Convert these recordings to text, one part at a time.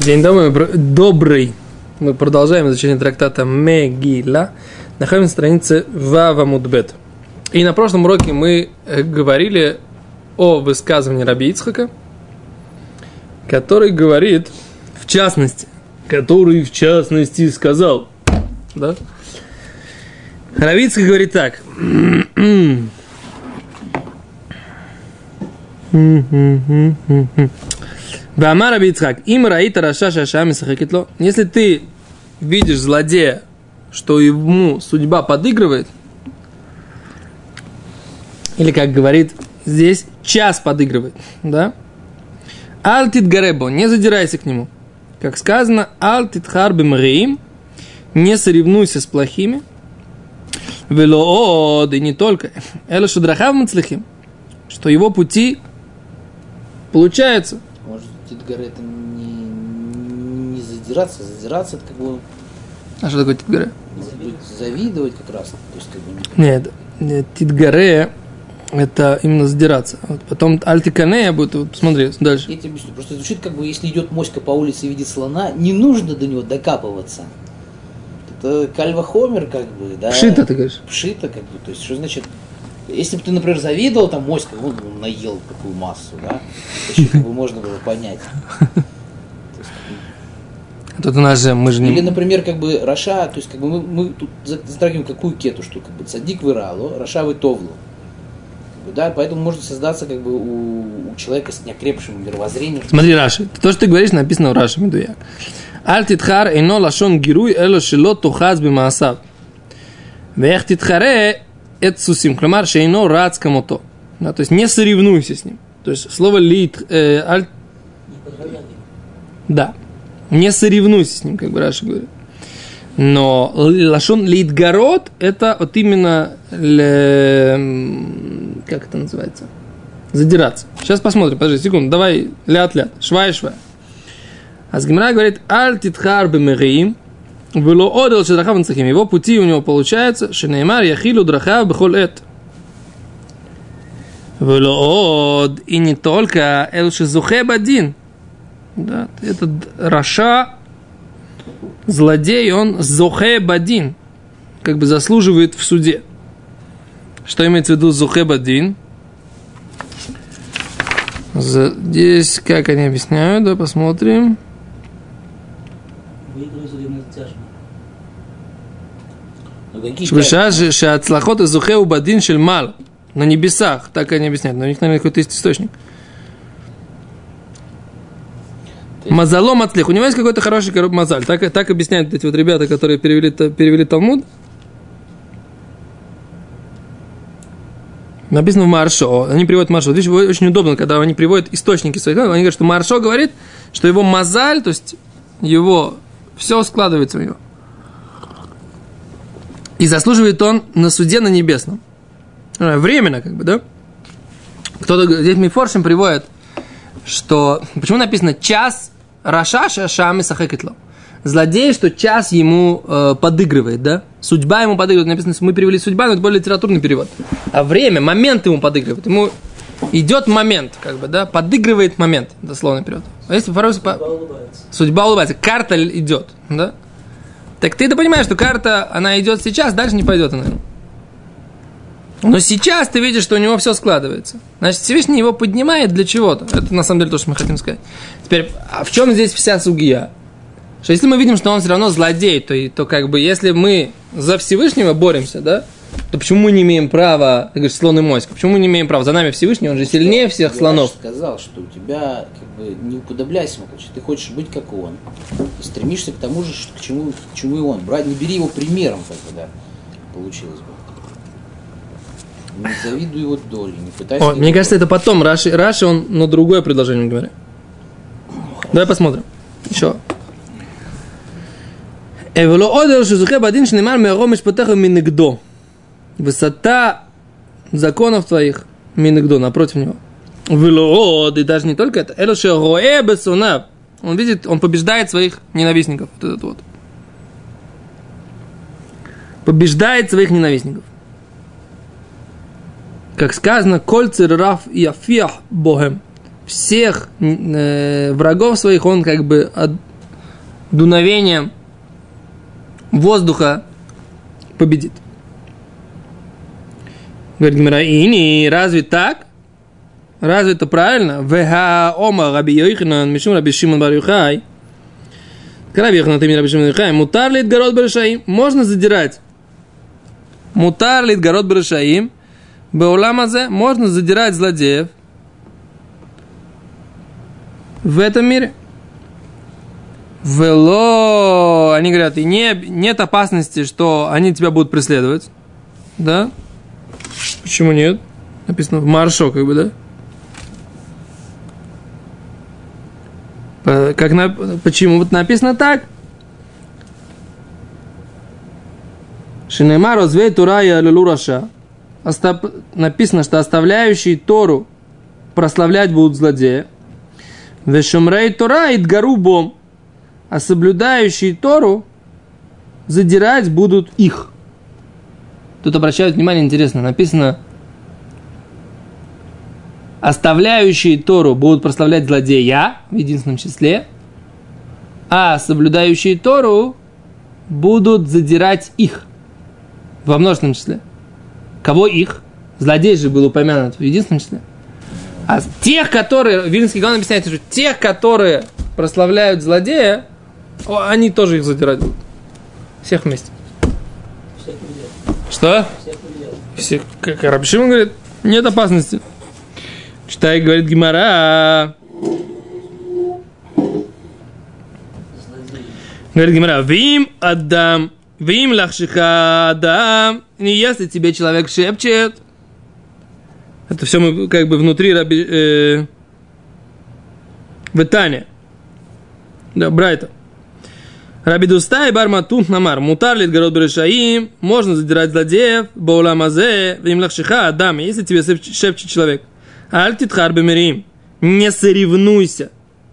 День добрый. Мы продолжаем изучение трактата Мегила. Находимся на странице Вава Мудбет. И на прошлом уроке мы э, говорили о высказывании Раби Ицхака, который говорит, в частности, который в частности сказал, да? Раби говорит так. Вамара Бицхак, им раита раша шаша мисахакитло. Если ты видишь злодея, что ему судьба подыгрывает, или как говорит здесь, час подыгрывает, да? Алтит гаребо, не задирайся к нему. Как сказано, алтит харби мриим, не соревнуйся с плохими. Велоод, и не только. Эла шудрахав мацлихим, что его пути получаются – Титгары это не, не задираться, задираться это как бы... А что такое Титгаре? Завидовать как раз. То есть, как бы... Нет, нет Титгаре это именно задираться. Вот потом альтиканея будет, вот, посмотри, дальше. Я тебе объясню, просто звучит как бы, если идет моська по улице и видит слона, не нужно до него докапываться. Это кальва хомер, как бы, да. Пшита, ты говоришь? Пшита, как бы, то есть, что значит, если бы ты, например, завидовал, там моська, он наел такую массу, да, еще как бы можно было понять. Тут у нас же, мы же не... Или, например, как бы רשע, то есть как бы мы, мы тут затрагиваем какую кету, что как бы צדיק ורע לו, רשע וטוב לו. Как бы, да, поэтому может создаться как бы у, у человека с неокрепшим мировоззрением. Смотри, Раши, то, что ты говоришь, написано в Раши, מדויק. אל תתחר אינו לשון גירוי אלא שלא תאחז במעשיו. Вех титхаре эцусим, клямар шейно рац камото. Да, то есть не соревнуйся с ним. То есть слово лит, э, аль... Да. Не соревнуйся с ним, как бы Раша говорит. Но лашон литгород это вот именно ле, как это называется? Задираться. Сейчас посмотрим, подожди, секунду, давай лят-лят, швай-швай. Азгимра говорит, аль титхар бемериим, было одел шедрахав нцахим. Его пути у него получается, шенеймар яхилу драхав бхол эт. Велоод, и не только эл шизухе бадин. Да, этот Раша, злодей, он зухе бадин, как бы заслуживает в суде. Что имеется в виду зухе бадин? Здесь, как они объясняют, да, посмотрим. Шбеша шеацлахот изухе у бадин шельмал. На небесах, так они объясняют. Но у них, наверное, какой-то есть источник. Мазалом отслех. У него есть какой-то хороший мазаль. Так, так объясняют эти вот ребята, которые перевели, перевели Талмуд. Написано в Маршо. Они приводят Маршо. Видишь, очень удобно, когда они приводят источники своих. Они говорят, что Маршо говорит, что его мазаль, то есть его все складывается у него. И заслуживает он на суде на небесном. Э, временно, как бы, да? Кто-то здесь Мифоршим приводит, что... Почему написано «час Рашаша шами сахекетло»? Злодей, что час ему э, подыгрывает, да? Судьба ему подыгрывает. Написано, мы привели судьба, но это более литературный перевод. А время, момент ему подыгрывает. Ему идет момент, как бы, да, подыгрывает момент, дословно перевод. А если по судьба улыбается. Судьба улыбается. Карта идет, да? Так ты-то понимаешь, что карта, она идет сейчас, дальше не пойдет она. Но сейчас ты видишь, что у него все складывается. Значит, Всевышний его поднимает для чего-то. Это на самом деле то, что мы хотим сказать. Теперь, а в чем здесь вся сугия? Что если мы видим, что он все равно злодей, то, то как бы если мы за Всевышнего боремся, да, то почему мы не имеем права, ты говоришь, слон и моська, почему мы не имеем права? За нами Всевышний, он же сильнее всех Я слонов. Я сказал, что у тебя как бы не уподобляйся ему, ты хочешь быть как он. И стремишься к тому же, к чему, к чему и он. Брать, не бери его примером, как бы, да, получилось бы. Не завидуй его доли, не пытайся... О, мне кажется, это потом. Раши, Раши, он на другое предложение говорит. Давай посмотрим. Еще. ולא עוד אלו שזוכה בדין שנאמר מארום משפטיך ומנגדו. Высота законов твоих, мингдо, напротив него. Велоод, и даже не только это. Элоше роэ бесунав. Он видит, он побеждает своих ненавистников. Вот этот вот. Побеждает своих ненавистников. Как сказано, кольцер раф и афиах богем. Всех э, врагов своих он как бы от, дуновением воздуха победит. Говорит Гимара, и не, разве так? Разве это правильно? Веха ома раби Йоханан, мишум раби Шимон бар Юхай. Раби Йоханан, ты раби Шимон бар Юхай. Мутар лит город барашаим. Можно задирать. Мутар лит город барашаим. Бауламазе можно задирать злодеев в этом мире. Вело, они говорят, и не, нет опасности, что они тебя будут преследовать. Да? Почему нет? Написано в маршо, как бы, да? Как на, почему вот написано так? Шинемар развей Турая Лулураша. Написано, что оставляющие Тору прославлять будут злодея. Вешумрей Тора и Дгарубом. А соблюдающие Тору задирать будут их. Тут обращают внимание, интересно, написано, оставляющие Тору будут прославлять злодея в единственном числе, а соблюдающие Тору будут задирать их во множественном числе. Кого их? Злодей же был упомянут в единственном числе. А тех, которые, Вильнский Гаон объясняет, что тех, которые прославляют злодея, они тоже их задирать будут. Всех вместе. Что? Всех, как Рабшимон говорит, нет опасности. Читай, говорит Гимара. Говорит Гимара, Вим Адам, Вим Лахшиха Адам. И если тебе человек шепчет, это все мы как бы внутри раби, э, Итане. Да, Брайта. Рабидуста и Барматун Намар. Мутар лит город Берешаим. Можно задирать злодеев. Бауламазе. Вим лахшиха Адам. Если тебе шепчет человек. Альтитхар бемерим. Не соревнуйся.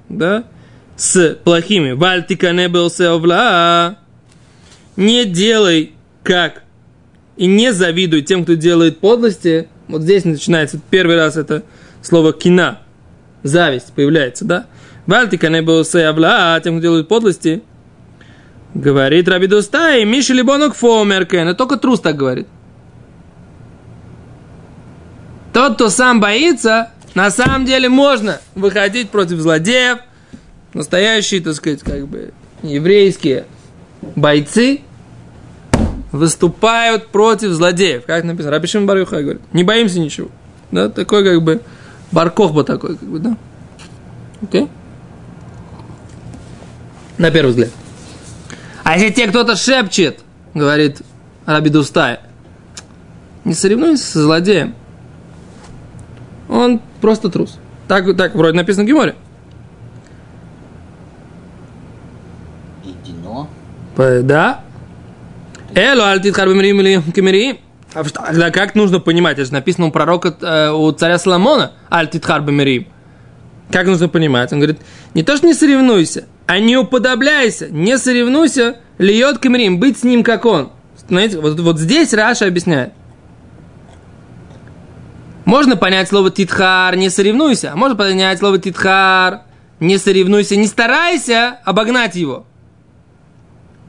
Да? С плохими. Вальтика не был Не делай как. И не завидуй тем, кто делает подлости вот здесь начинается первый раз это слово кина. Зависть появляется, да? Вальтика не был авла, а тем, кто делают подлости. Говорит Раби Дустай, Миши Либонок Фомеркен. Только трус так говорит. Тот, кто сам боится, на самом деле можно выходить против злодеев. Настоящие, так сказать, как бы еврейские бойцы – выступают против злодеев. Как написано? Рабишим Барюха говорит, не боимся ничего. Да, такой как бы баркохба такой, как бы, да. Окей? На первый взгляд. А если тебе кто-то шепчет, говорит Раби Дустай, не соревнуйся со злодеем. Он просто трус. Так, так вроде написано в. Едино. Да, Эло альтитхар бемрим или кемерим. А как нужно понимать? Это же написано у пророка, э, у царя Соломона, альтитхар бемрим. Как нужно понимать? Он говорит, не то, что не соревнуйся, а не уподобляйся, не соревнуйся, льет камерим, быть с ним, как он. Знаете, вот, вот здесь Раша объясняет. Можно понять слово титхар, не соревнуйся. А можно понять слово титхар, не соревнуйся, не старайся обогнать его.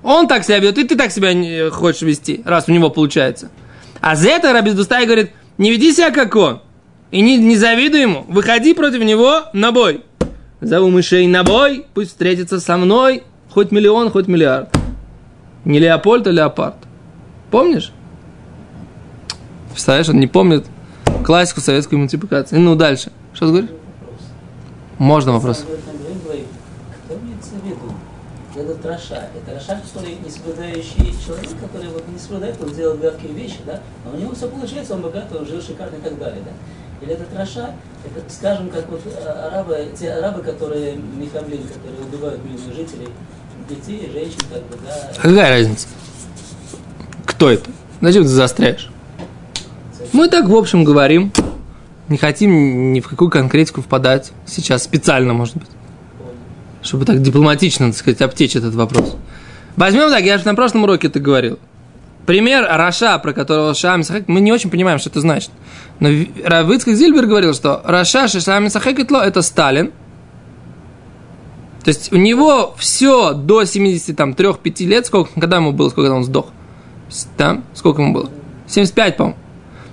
Он так себя ведет, и ты так себя хочешь вести, раз у него получается. А за это Раби Дустай говорит, не веди себя как он. И не, не завидуй ему. Выходи против него на бой. Зову мышей на бой, пусть встретится со мной хоть миллион, хоть миллиард. Не Леопольд, а Леопард. Помнишь? Представляешь, он не помнит классику советской мультипликации. Ну, дальше. Что ты говоришь? Можно вопрос этот רשע. Это רשע, который не соблюдающий человек, который вот не соблюдает, он делает гадкие вещи, да, но у него все получается, он богат, он жил шикарно и так далее, да. Или этот רשע, это, скажем, как вот э, арабы, те арабы, которые מחבלים, которые убивают мирных жителей, детей, женщин, как бы, да. Какая разница? Кто это? Зачем ты заостряешь? Мы так, в общем, говорим. Не хотим ни в какую конкретику впадать. Сейчас специально, может быть чтобы так дипломатично, так сказать, обтечь этот вопрос. Возьмем так, я же на прошлом уроке это говорил. Пример רשע, про которого שעה משחקת, мы не очень понимаем, что это значит. Но рав Ицхак Зильбер говорил, что רשע שעה משחקת это Сталин. То есть у него все до 73-5 лет, сколько, когда ему было, сколько он сдох? Там, сколько ему было? 75, по-моему.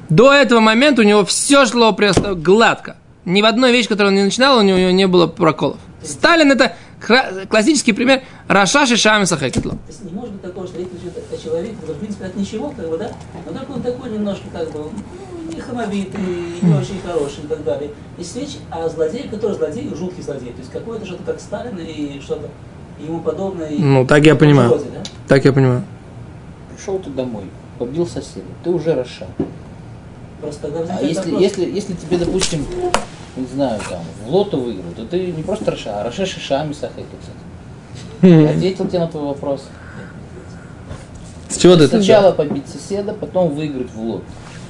До этого момента у него все шло просто гладко. Ни в одной вещи, которую он не начинал, у него не было проколов. Сталин это классический пример Рашаш и Шами Сахекетло. То есть не может быть такого, что речь идет о человеке, который, в принципе, от ничего, как бы, да, но только он такой немножко, как бы, ну, не хамовитый, не очень хороший и так далее. Есть речь о злодее, который злодей, жуткий злодей. То есть какое-то что-то как Сталин и что-то ему подобное. И ну, так я понимаю. Вроде, да? Так я понимаю. Пришел ты домой, побил соседа, ты уже Раша. Просто а если, если, если тебе, допустим, не знаю, там, в лото выиграл, то ты не просто Раша, а Раша Шишами Сахеки, кстати. Ответил тебе на твой вопрос. С чего ты Сначала это? побить соседа, потом выиграть в лот.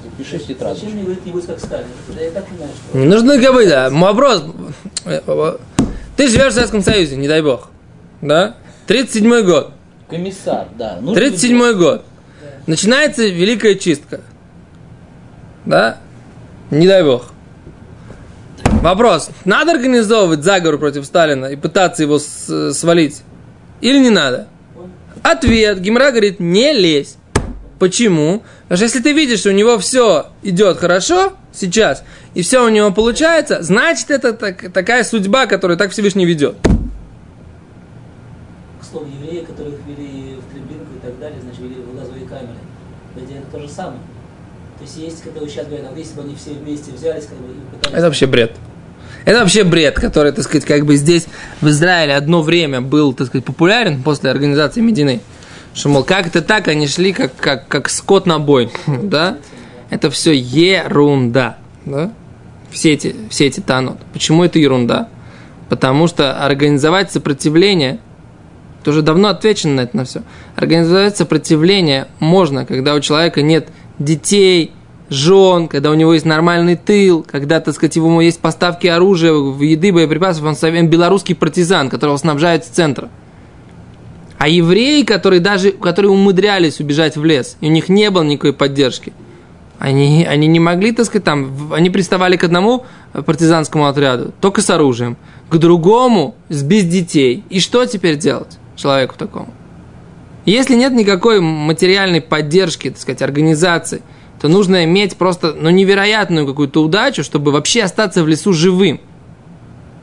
Запиши в тетрадь. Зачем мне говорить не будет как Сталин? Я так понимаю, что... Не нужно говорить, да. Вопрос. Ты живешь в Советском Союзе, не дай бог. Да? 37-й год. Комиссар, да. 37-й год. Да. Начинается Великая Чистка. Да? Не дай бог. Вопрос. Надо организовывать заговор против Сталина и пытаться его свалить? Или не надо? Ответ. Гимра говорит, не лезь. Почему? Потому что если ты видишь, что у него все идет хорошо сейчас, и все у него получается, значит, это так, такая судьба, которую так Всевышний ведет. К слову, евреи, которых вели в Треблинку и так далее, значит, вели в газовые камеры. Это то же самое. То есть есть, когда сейчас говорят, если бы они все вместе взялись, как бы, и пытались... Это вообще бред. Это вообще бред, который, так сказать, как бы здесь в Израиле одно время был, так сказать, популярен после организации Медины. Что, мол, как это так, они шли как, как, как скот на бой, да? Это все ерунда, да? Все эти, все эти танут. Почему это ерунда? Потому что организовать сопротивление, ты уже давно отвечен на это на все. Организовать сопротивление можно, когда у человека нет детей, жен, когда у него есть нормальный тыл, когда, так сказать, ему есть поставки оружия, еды, боеприпасов, он совсем белорусский партизан, которого снабжают с центра. А евреи, которые даже, которые умудрялись убежать в лес, и у них не было никакой поддержки, они, они не могли, так сказать, там, они приставали к одному партизанскому отряду, только с оружием, к другому, с без детей. И что теперь делать человеку такому? Если нет никакой материальной поддержки, так сказать, организации – то нужно иметь просто ну, невероятную какую-то удачу, чтобы вообще остаться в лесу живым.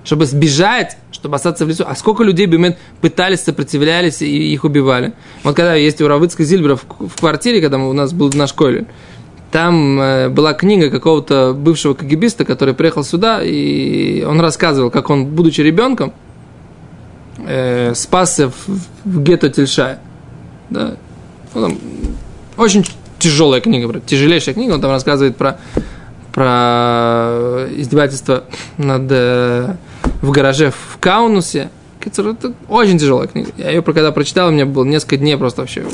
Чтобы сбежать, чтобы остаться в лесу. А сколько людей бы пытались, сопротивлялись и их убивали. Вот когда есть у Равыцка Зильбера в, квартире, когда у нас был наш школе, там э, была книга какого-то бывшего кагибиста, который приехал сюда, и он рассказывал, как он, будучи ребенком, э, спасся в, в гетто Тельшая. Да? Ну, очень тяжелая книга, тяжелейшая книга, он там рассказывает про, про издевательство над, э, в гараже в Каунусе. Это очень тяжелая книга. Я ее когда прочитал, у меня было несколько дней просто вообще...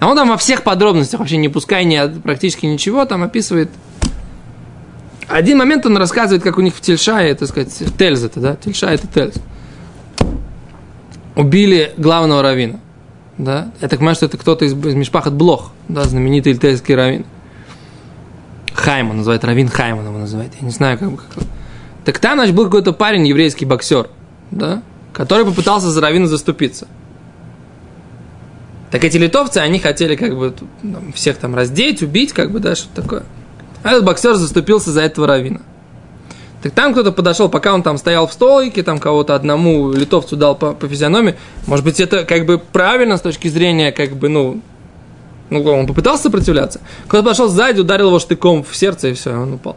А он там во всех подробностях, вообще не пускай ни, практически ничего, там описывает один момент он рассказывает, как у них в Тельшае, так сказать, Тельз это, да? Тельша это Тельз. Убили главного равина да, я так понимаю, что это кто-то из, из Мишпахат Блох, да, знаменитый ильтейский равин. Хайма называет, равин Хайма его называет, я не знаю, как бы. Как... Так там, значит, был какой-то парень, еврейский боксер, да, который попытался за равина заступиться. Так эти литовцы, они хотели как бы там, всех там раздеть, убить, как бы, да, что-то такое. А этот боксер заступился за этого равина. Так там кто-то подошел, пока он там стоял в столике, там кого-то одному литовцу дал по, по физиономии. Может быть, это как бы правильно с точки зрения, как бы, ну, ну, он попытался сопротивляться. Кто-то пошел сзади, ударил его штыком в сердце, и все, он упал.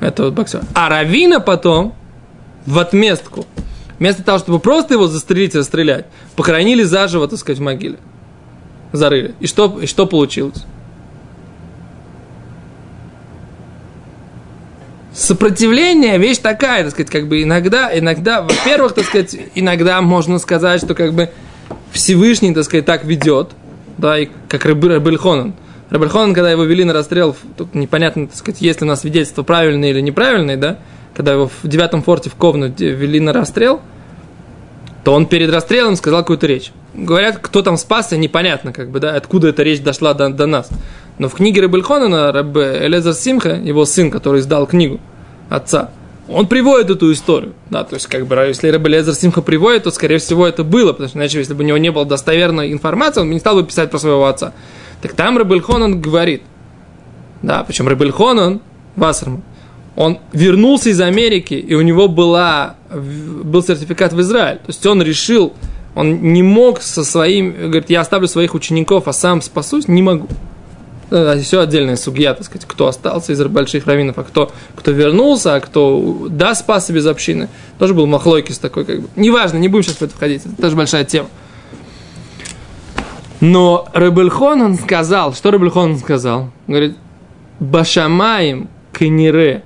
Это вот боксер. А Равина потом, в отместку, вместо того, чтобы просто его застрелить и расстрелять, похоронили заживо, так сказать, в могиле. Зарыли. И что, и что получилось? Сопротивление вещь такая, так сказать, как бы иногда, иногда, во-первых, так сказать, иногда можно сказать, что как бы Всевышний, так сказать, так ведет, да, и как Рабельхонан. Рабельхонан, когда его вели на расстрел, тут непонятно, так сказать, есть ли у нас свидетельство правильное или неправильное, да, когда его в девятом форте в Ковну вели на расстрел, то он перед расстрелом сказал какую-то речь. Говорят, кто там спасся, непонятно, как бы, да, откуда эта речь дошла до, до нас. Но в книге Рабельхонана Раб Элезар Симха, его сын, который издал книгу отца, Он приводит эту историю. Да, то есть, как бы, если Рабелезер Симха приводит, то, скорее всего, это было, потому что, иначе, если бы у него не было достоверной информации, он бы не стал бы писать про своего отца. Так там Рабельхонан говорит, да, причем Рабельхонан, Вассерман, он вернулся из Америки, и у него была, был сертификат в Израиль. То есть он решил, он не мог со своим, говорит, я оставлю своих учеников, а сам спасусь, не могу. Э, Все отдельная судья, так сказать, кто остался из больших раввинов, а кто, кто вернулся, а кто, да, спасся без общины. Тоже был махлойкис такой, как бы. Неважно, не будем сейчас в это входить, это тоже большая тема. Но Рыбельхон он сказал, что Рыбельхон он сказал? Он говорит, Башамаем кенере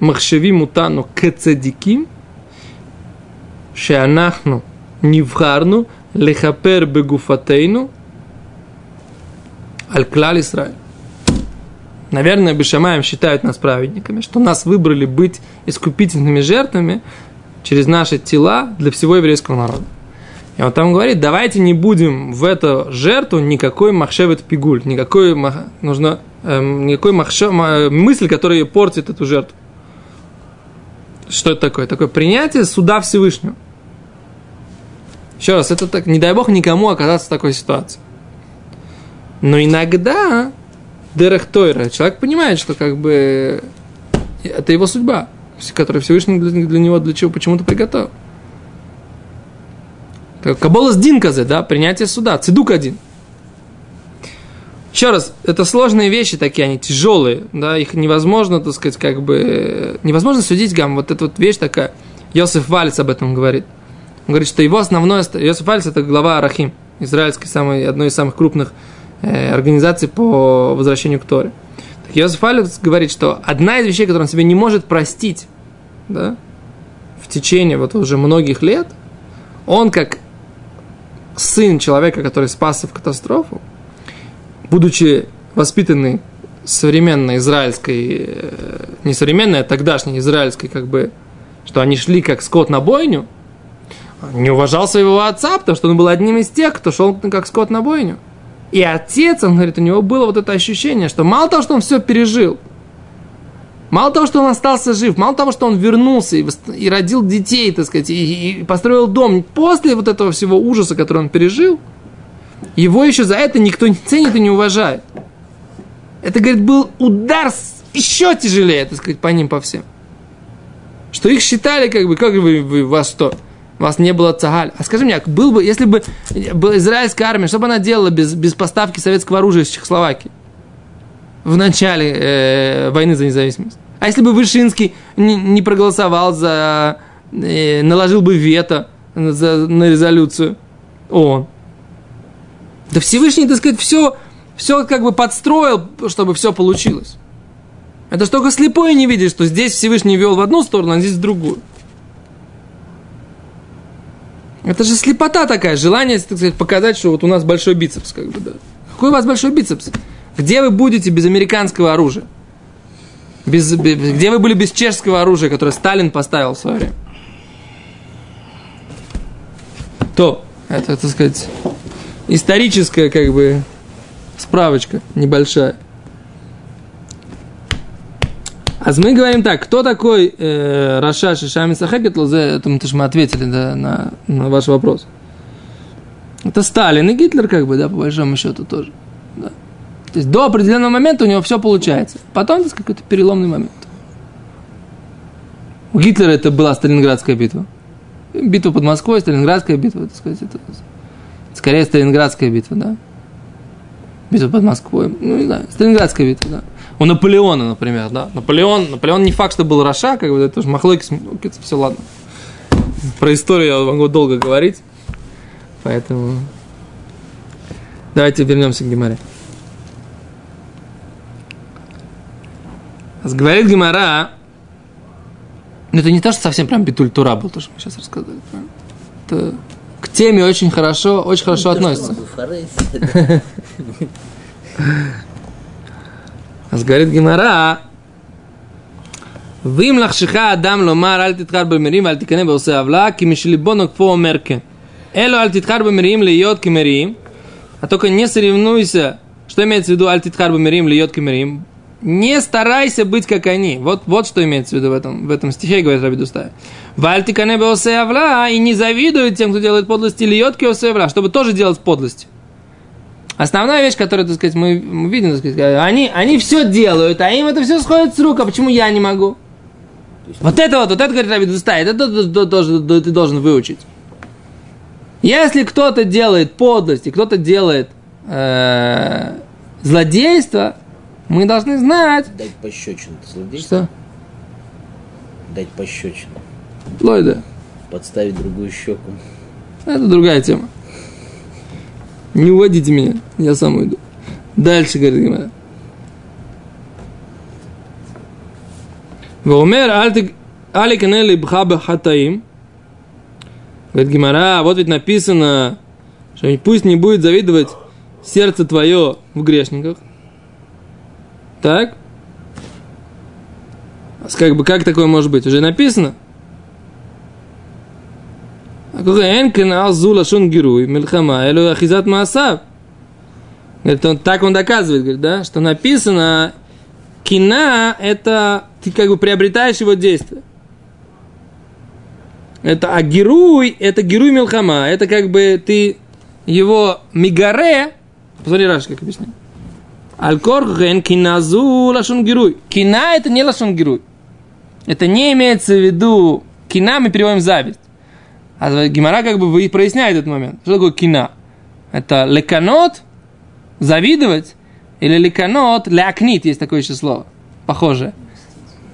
махшеви мутану кецадиким шеанахну нивхарну лехапер бегуфатейну аль клаль Исраиль. Наверное, Бешамаем считают нас праведниками, что нас выбрали быть искупительными жертвами через наши тела для всего еврейского народа. И он там говорит, давайте не будем в эту жертву никакой махшевет пигуль, никакой, мах, нужно, эм, никакой махше, мысль, которая портит эту жертву. Что это такое? Такое принятие суда Всевышнего. Еще раз, это так, не дай бог никому оказаться в такой ситуации. Но иногда Дерех Тойра, человек понимает, что как бы это его судьба, которую Всевышний для, для него для чего почему-то приготовил. Кабола с Динказе, да, принятие суда, цидук один. Еще раз, это сложные вещи такие, они тяжелые, да, их невозможно, так сказать, как бы, невозможно судить гам, вот эта вот вещь такая, Йосиф Вальц об этом говорит. Он говорит, что его основное, Йосиф Вальц это глава Арахим, израильский, самый, одной из самых крупных организации по возвращению к Торе. Так Йозеф Алец говорит, что одна из вещей, которую он себе не может простить да, в течение вот уже многих лет, он как сын человека, который спасся в катастрофу, будучи воспитанный современной израильской, э, не современной, а тогдашней израильской, как бы, что они шли как скот на бойню, не уважал своего отца, потому что он был одним из тех, кто шел как скот на бойню. И отец, он говорит, у него было вот это ощущение, что мало того, что он все пережил, мало того, что он остался жив, мало того, что он вернулся и, и родил детей, так сказать, и, и построил дом, после вот этого всего ужаса, который он пережил, его еще за это никто не ценит и не уважает. Это, говорит, был удар еще тяжелее, так сказать, по ним, по всем. Что их считали, как бы, как вы, вы вас что? У вас не было цагаль. А скажи мне, был бы, если бы была израильская армия, что бы она делала без, без поставки советского оружия из Чехословакии в начале э, войны за независимость? А если бы Вышинский не, не проголосовал за, э, наложил бы вето за, на резолюцию ООН? Да Всевышний, так сказать, все, все как бы подстроил, чтобы все получилось. Это что только слепой не видит, что здесь Всевышний вел в одну сторону, а здесь в другую. Это же слепота такая, желание, так сказать, показать, что вот у нас большой бицепс, как бы, да. Какой у вас большой бицепс? Где вы будете без американского оружия? Без, без, где вы были без чешского оружия, которое Сталин поставил в свое время? То, это, так сказать, историческая, как бы, справочка небольшая. А мы говорим так, кто такой э, Раша Шишами Сахекет Лозе, это мы, мы ответили да, на, на ваш вопрос. Это Сталин и Гитлер, как бы, да, по большому счету тоже. Да. То есть до определенного момента у него все получается. Потом это какой-то переломный момент. У Гитлера это была Сталинградская битва. Битва под Москвой, Сталинградская битва, так сказать, это скорее Сталинградская битва, да. Битва под Москвой, ну не знаю, Сталинградская битва, да. У Наполеона, например, да. Наполеон, Наполеон не факт, что был Раша, как бы это тоже махлойки, ну, все ладно. Про историю я могу долго говорить, поэтому давайте вернемся к Гимаре. Говорит Гимара, но это не то, что совсем прям битуль тура был, то, что мы сейчас рассказали. Это к теме очень хорошо, очень хорошо относится. אז говорит Гимара, ואם לחשך אדם לומר אל תתחר במרים ואל תקנא בעושה עוולה, כי משליבו נוקפו אומר כן. אלו אל תתחר במרים להיות כמרים, а только не соревнуйся, что имеется в виду аль титхар бамирим льет кемерим, не старайся быть как они. Вот, вот что имеется в виду в этом, в этом стихе, говорит Раби Дустай. Вальтика небе авла, и не завидуют тем, кто делает подлость, или йотки авла, чтобы тоже делать подлость. Основная вещь, которую, так сказать, мы, мы видим, так сказать, они, они все делают, а им это все сходит с рук, а почему я не могу? Вот это вот, вот это, говорит Раби Дустай, это то, то, то, то, ты должен выучить. Если кто-то делает подлость, и кто-то делает э, злодейство, мы должны знать. Дать пощечину. Это злодейство? Что? Дать пощечину. Лойда. Подставить другую щеку. Это другая тема. Не уводите меня, я сам уйду. Дальше, говорит Гимара. Ваумер аликанели бхаба хатаим. Говорит Гимара, вот ведь написано, что пусть не будет завидовать сердце твое в грешниках. Так? Как бы, как такое может быть? Уже написано. Энкен алзула шун геруй, мельхама, элю ахизат маасав. Говорит, он, так он доказывает, говорит, да, что написано, кина – это ты как бы приобретаешь его действие. Это, а геруй – это геруй милхама, это как бы ты его мигаре, посмотри, Раш, как объясняю. Аль-Корхен киназу лашон геруй. Кина – это не лашон геруй. Это не имеется в виду, кина мы переводим зависть. А Гимара как бы проясняет этот момент. Что такое кина? Это леканот, завидовать, или леканот, лякнит, есть такое еще слово, похожее.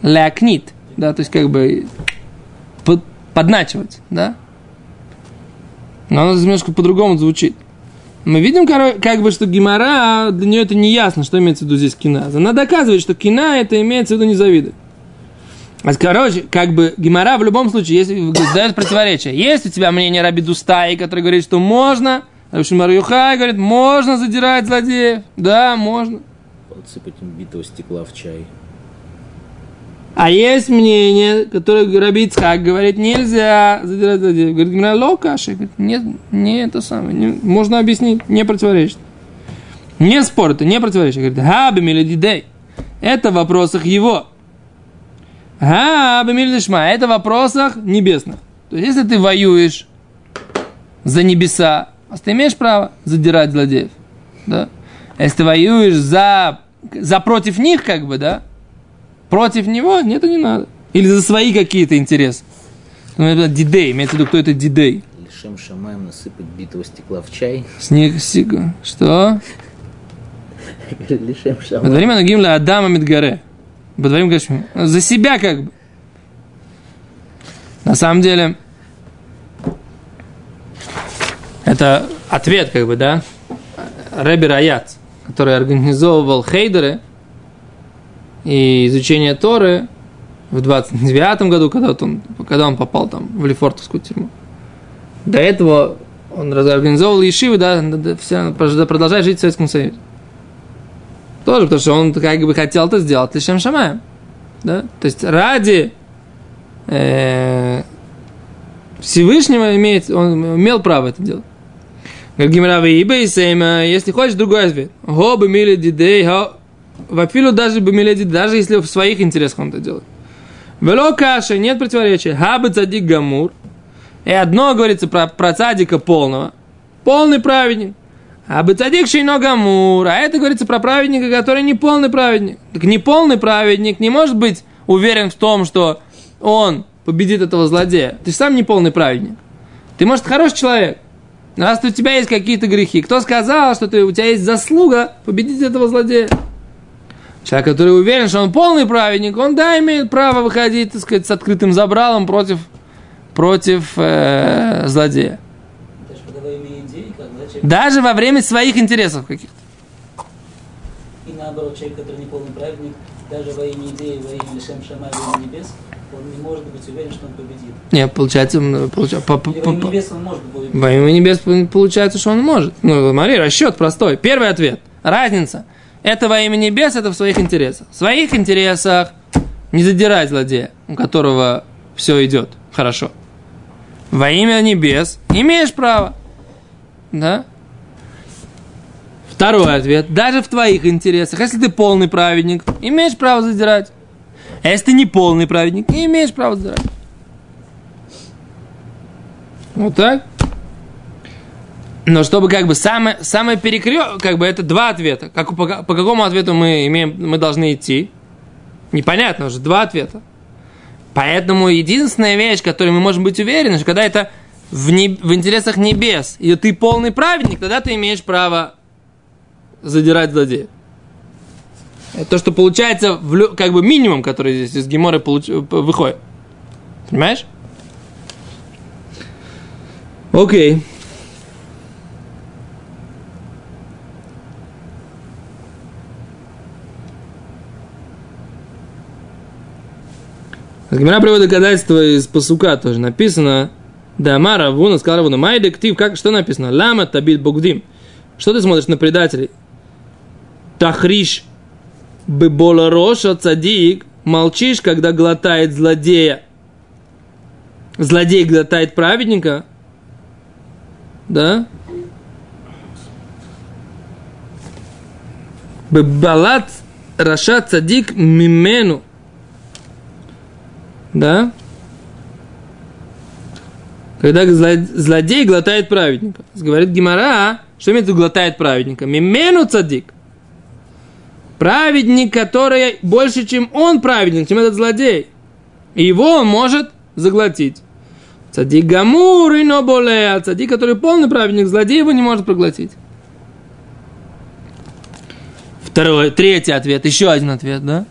Лякнит, да, то есть как бы под, подначивать, да. Но оно немножко по-другому звучит. Мы видим, как бы, что Гимара, для нее это не ясно, что имеется в виду здесь кина. Она доказывает, что кина это имеется в виду не завидовать. А, короче, как бы Гимара в любом случае если, дает противоречие. Есть у тебя мнение Раби Дустаи, который говорит, что можно, Рабшимар Юхай говорит, можно задирать злодеев. Да, можно. Подсыпать им битого стекла в чай. А есть мнение, которое Раби Ицхак говорит, нельзя задирать злодеев. Говорит, Гимара Локаши. Говорит, нет, не это самое. Не, можно объяснить, не противоречит. Не спор, это не противоречит. Говорит, хаби милядидей. Это в вопросах его. А, Бамильдышма, это в вопросах небесных. То есть, если ты воюешь за небеса, ты имеешь право задирать злодеев. Да? Если ты воюешь за, за против них, как бы, да, против него, нет, это не надо. Или за свои какие-то интересы. Ну, дидей, имеется в виду, кто это дидей. Лишем шамаем насыпать битого стекла в чай. Снег, сига. Что? Лишем шамаем. Подварим анагим ла Адама Подварим Гашми. За себя как бы. На самом деле, это ответ, как бы, да, Рэби Раят, который организовывал хейдеры и изучение Торы в 29 году, когда, вот он, когда он попал там в Лефортовскую тюрьму. До этого он организовывал Ешивы, да, все, продолжает жить в Советском Союзе. Тоже, потому что он как бы хотел это сделать лишь Шамаем. Да? То есть ради э, Всевышнего имеет, он имел право это делать. Как Гимравы и если хочешь другой ответ. Го бы мили дидей, вапилу даже бы мили даже если в своих интересах он это делает. Вело каша, нет противоречия. Хабы цадик гамур. И одно говорится про, про цадика полного. Полный праведник. А бецадик шейно гамур. А это говорится про праведника, который не полный праведник. Так не полный праведник не может быть уверен в том, что он победит этого злодея. Ты же сам не полный праведник. Ты, может, хороший человек. Раз у тебя есть какие-то грехи. Кто сказал, что ты, у тебя есть заслуга победить этого злодея? Человек, который уверен, что он полный праведник, он, да, имеет право выходить, так сказать, с открытым забралом против, против э, злодея. Даже во время своих интересов каких-то. И наоборот, человек, который не полный праведник, даже во имя идеи, во имя Лешем Шамай, во имя небес, он не может быть уверен, что он победит. Нет, получается, получается по, по, во имя небес он может быть Во имя небес получается, что он может. Ну, смотри, расчет простой. Первый ответ. Разница. Это во имя небес, это в своих интересах. В своих интересах не задирать злодея, у которого все идет хорошо. Во имя небес имеешь право. Да? Второй ответ. Даже в твоих интересах, если ты полный праведник, имеешь право задирать. А если ты не полный праведник, не имеешь права задирать. Вот так. Но чтобы как бы самое, самое перекрё, как бы это два ответа. Как, по, по какому ответу мы, имеем, мы должны идти? Непонятно уже, два ответа. Поэтому единственная вещь, которой мы можем быть уверены, что когда это в, не, в интересах небес, и ты полный праведник, тогда ты имеешь право задирать злодея. Это то, что получается в, как бы минимум, который здесь из Гемора получ, выходит. Понимаешь? Окей. Гимара приводит доказательство из Пасука тоже. Написано, да, Мара, Вуна, сказал Равуна, май дектив, как, что написано? Лама табит богдим. Что ты смотришь на предателей? Тахриш бебола роша цадик. Молчишь, когда глотает злодея. Злодей глотает праведника. Да? Бебалат раша цадик мимену. Да? Когда злодей глотает праведника. Говорит Гимара, что имеет в виду глотает праведника? Мимену цадик. Праведник, который больше, чем он праведник, чем этот злодей. И его он может заглотить. Цадик гамур и ноболе, а цадик, который полный праведник, злодей его не может проглотить. Второй, третий ответ, еще один ответ, да?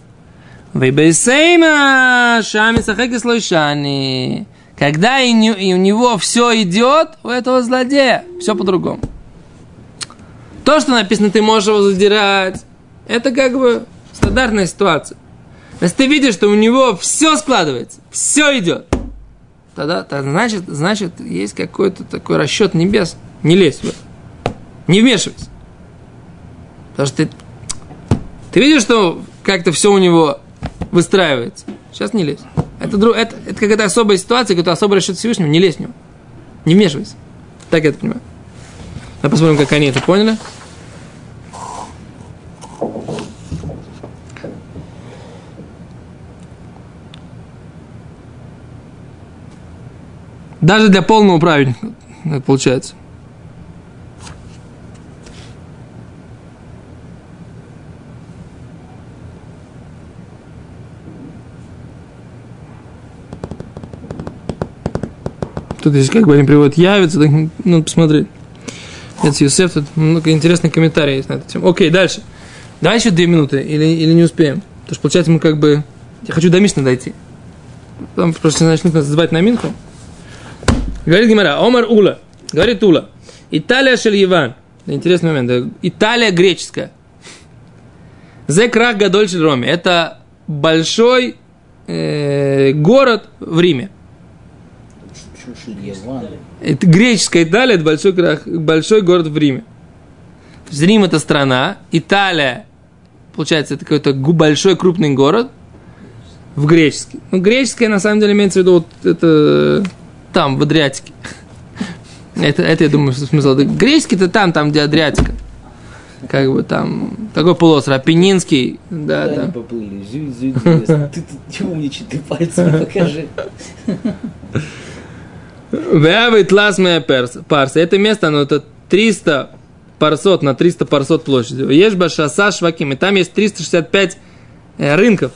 Вейбейсейма шами сахеки слойшани. Когда и, не, и у него все идет, у этого злодея все по-другому. То, что написано, ты можешь его задирать, это как бы стандартная ситуация. Если ты видишь, что у него все складывается, все идет, тогда, тогда значит, значит, есть какой-то такой расчет небес. Не лезь в это. Не вмешивайся. Потому что ты, ты видишь, что как-то все у него выстраивается. Сейчас не лезь. Это, друг, это, это какая-то особая ситуация, какой-то особый расчет Всевышнего. Не лезь в него. Не вмешивайся. Так я это понимаю. Давай посмотрим, как они это поняли. Даже для полного праведника получается. Тут здесь как бы они приводят явится, так надо посмотреть. Это Юсеф, тут много интересных комментариев есть на эту тему. Окей, дальше. Давай еще две минуты, или, или не успеем. Потому что, получается, мы как бы... Я хочу до Мишны дойти. Потом просто начнут нас звать на Минху. Говорит Гимара, Омар Ула. Говорит Ула. Италия Шельеван. Интересный момент. Италия греческая. Зекрах Гадоль Роме. Это большой э, город в Риме. Это греческая Италия, это большой, большой город в Риме. То есть Рим это страна, Италия, получается, это какой-то большой крупный город в греческий. Ну, греческая, на самом деле, имеется в виду вот это там, в Адриатике. Это, это я думаю, что смысл. Греческий-то там, там, где Адриатика. Как бы там, такой полуостров, Апеннинский, да, да. поплыли, зюй, зюй, ты тут умничай, ты пальцами покажи. Вявит ласмая парса. Это место, оно это 300 парсот на 300 парсот площадью. Ешба шаса шваким. И там есть 365 э, рынков.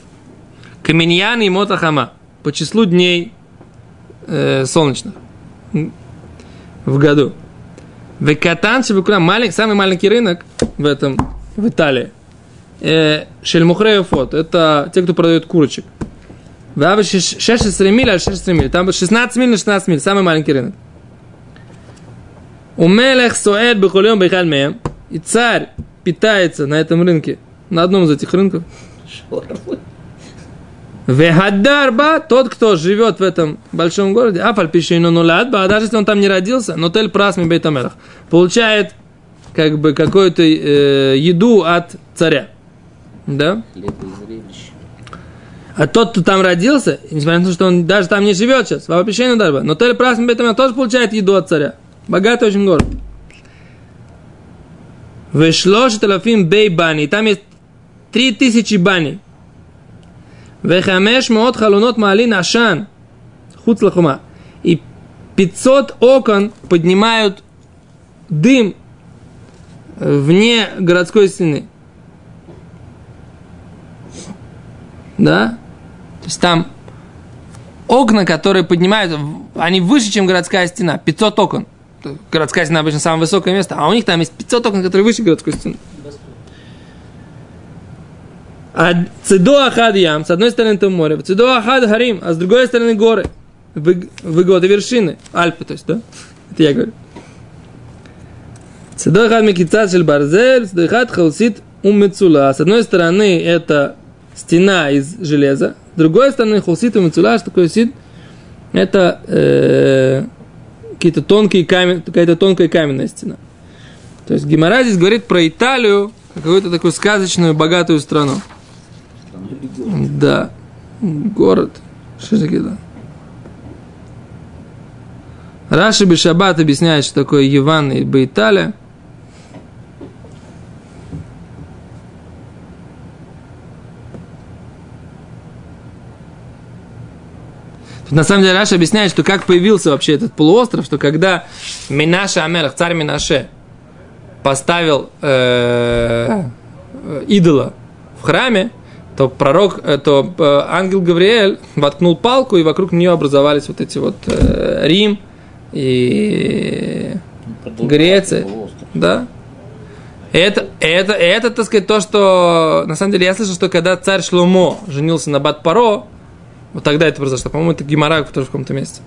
Каменьян и мотахама. По числу дней э, солнечных в году. Векатан маленький, самый маленький рынок в этом, в Италии. Э, Шельмухреев это те, кто продает курочек. Вава 16 миль, а 16 миль. Там 16 миль на 16 миль, самый маленький рынок. У Мелех Суэд Бехулем Бехальмеем. И царь питается на этом рынке, на одном из этих рынков. Вехадарба, тот, кто живет в этом большом городе, а фальпишину нуладба, а даже если он там не родился, но тель прасми бейтамелах, получает как бы какую-то э, еду от царя. Да? А тот, кто там родился, несмотря на то, что он даже там не живет сейчас, в опишении дарба, но Тель Прасм Бетамел тоже получает еду от царя. Богатый очень город. Вешлошет алафим бей бани. Там есть три тысячи бани. Вехамеш мод халунот малин ашан. Хуц лахума. И 500 окон поднимают дым вне городской стены. Да? То есть там окна, которые поднимают, они выше, чем городская стена. 500 окон. Городская стена обычно самое высокое место, а у них там есть 500 окон, которые выше городской стены. А цидо ахад ям, с одной стороны это море, цидо ахад харим, а с другой стороны горы, выгоды вершины, Альпы, то есть, да? Это я говорю. Цидо ахад микицат шель барзель, цидо ахад халсит умецула. С одной стороны это стена из железа, другой стороны холсит умецула, что такое сид? Это э, какие-то тонкие камень, какая-то тонкая каменная стена. То есть Гимара здесь говорит про Италию, какую-то такую сказочную, богатую страну. Да. Город. Такое? Раши Бешабат объясняет, что такое Иван и Баиталия. На самом деле Раша объясняет, что как появился вообще этот полуостров, что когда Минаша Амелах, царь Минаше, поставил э, идола в храме, то пророк, э, то э, ангел Гавриэль воткнул палку, и вокруг нее образовались вот эти вот э, Рим и Греция. Да. Это, это, это, так сказать, то, что, на самом деле, я слышал, что когда царь Шломо женился на Бат-Паро, вот тогда это произошло. По-моему, это Гимара, который в каком-то месте.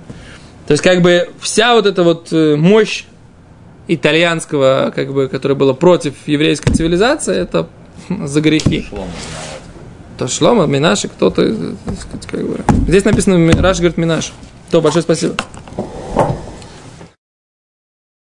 То есть, как бы, вся вот эта вот мощь итальянского, как бы, которая была против еврейской цивилизации, это за грехи. То Шлома, Минаши, кто-то, как бы. Здесь написано, Раш говорит Минаш. То, большое спасибо.